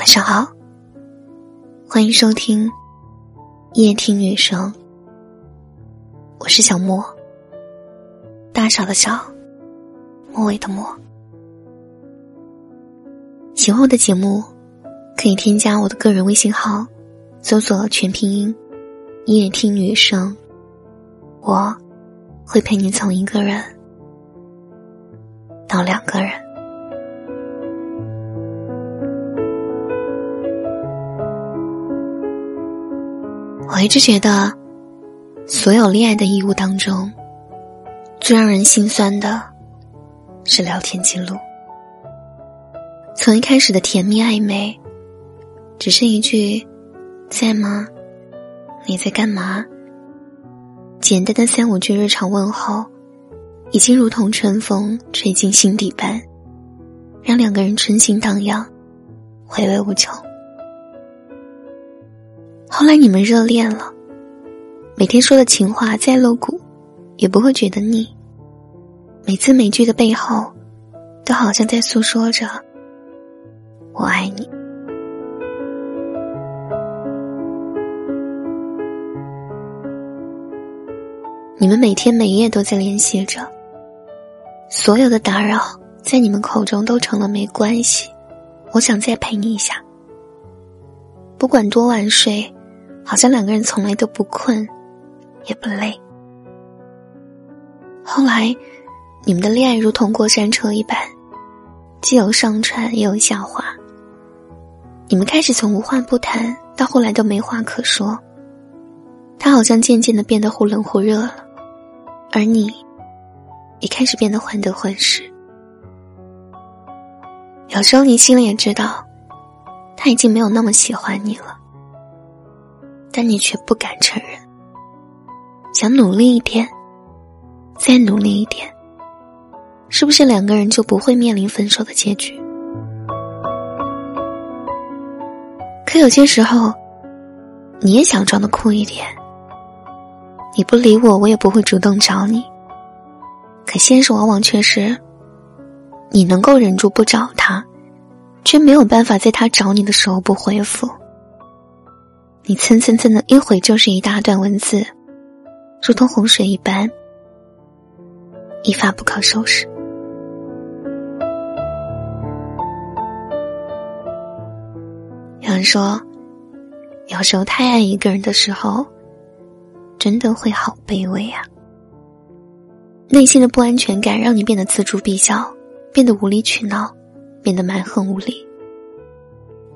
晚上好，欢迎收听夜听女生，我是小莫，大小的小，末尾的末。喜欢我的节目，可以添加我的个人微信号，搜索全拼音“夜听女生”，我会陪你从一个人到两个人。我一直觉得，所有恋爱的义务当中，最让人心酸的，是聊天记录。从一开始的甜蜜暧昧，只是一句“在吗？你在干嘛？”简单的三五句日常问候，已经如同春风吹进心底般，让两个人春心荡漾，回味无穷。后来你们热恋了，每天说的情话再露骨，也不会觉得腻。每字每句的背后，都好像在诉说着“我爱你”。你们每天每夜都在联系着，所有的打扰在你们口中都成了没关系。我想再陪你一下，不管多晚睡。好像两个人从来都不困，也不累。后来，你们的恋爱如同过山车一般，既有上船也有下滑。你们开始从无话不谈，到后来都没话可说。他好像渐渐的变得忽冷忽热了，而你，也开始变得患得患失。有时候你心里也知道，他已经没有那么喜欢你了。但你却不敢承认，想努力一点，再努力一点，是不是两个人就不会面临分手的结局？可有些时候，你也想装的酷一点，你不理我，我也不会主动找你。可现实往往却是，你能够忍住不找他，却没有办法在他找你的时候不回复。你蹭蹭蹭的一回就是一大段文字，如同洪水一般，一发不可收拾。有人说，有时候太爱一个人的时候，真的会好卑微啊。内心的不安全感让你变得锱铢必较，变得无理取闹，变得蛮横无理。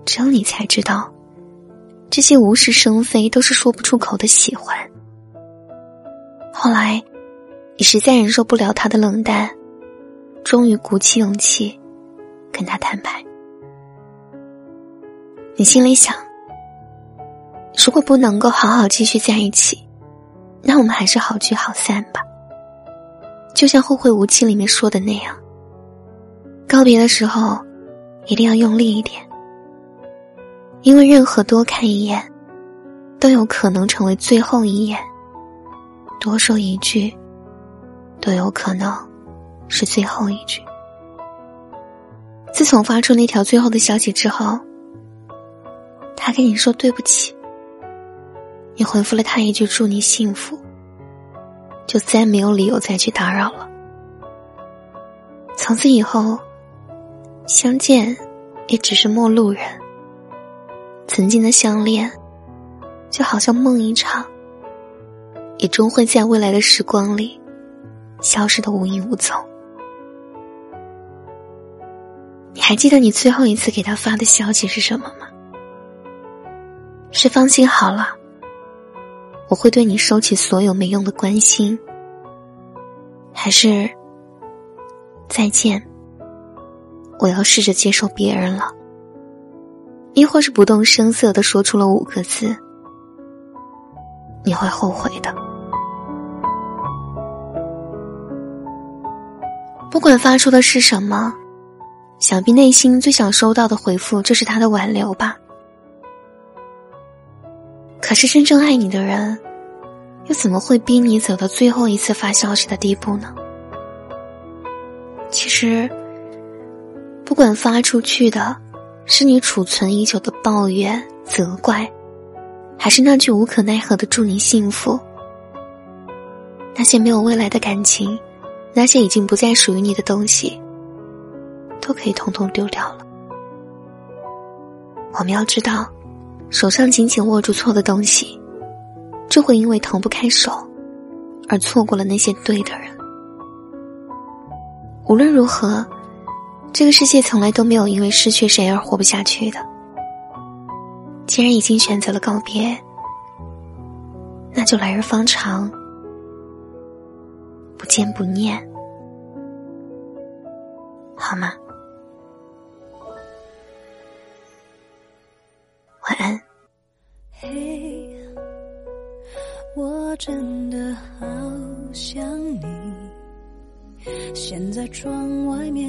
只有你才知道。这些无事生非都是说不出口的喜欢。后来，你实在忍受不了他的冷淡，终于鼓起勇气跟他摊牌。你心里想：如果不能够好好继续在一起，那我们还是好聚好散吧。就像《后会无期》里面说的那样，告别的时候一定要用力一点。因为任何多看一眼，都有可能成为最后一眼；多说一句，都有可能是最后一句。自从发出那条最后的消息之后，他跟你说对不起，你回复了他一句祝你幸福，就再没有理由再去打扰了。从此以后，相见也只是陌路人。曾经的相恋，就好像梦一场，也终会在未来的时光里消失的无影无踪。你还记得你最后一次给他发的消息是什么吗？是放心好了，我会对你收起所有没用的关心，还是再见，我要试着接受别人了。亦或是不动声色的说出了五个字，你会后悔的。不管发出的是什么，想必内心最想收到的回复就是他的挽留吧。可是真正爱你的人，又怎么会逼你走到最后一次发消息的地步呢？其实，不管发出去的。是你储存已久的抱怨、责怪，还是那句无可奈何的祝你幸福？那些没有未来的感情，那些已经不再属于你的东西，都可以统统丢掉了。我们要知道，手上紧紧握住错的东西，就会因为腾不开手，而错过了那些对的人。无论如何，这个世界从来都没有因为失去谁而活不下去的。既然已经选择了告别，那就来日方长。不见不念，好吗？晚安。嘿，我真的好想你。现在窗外面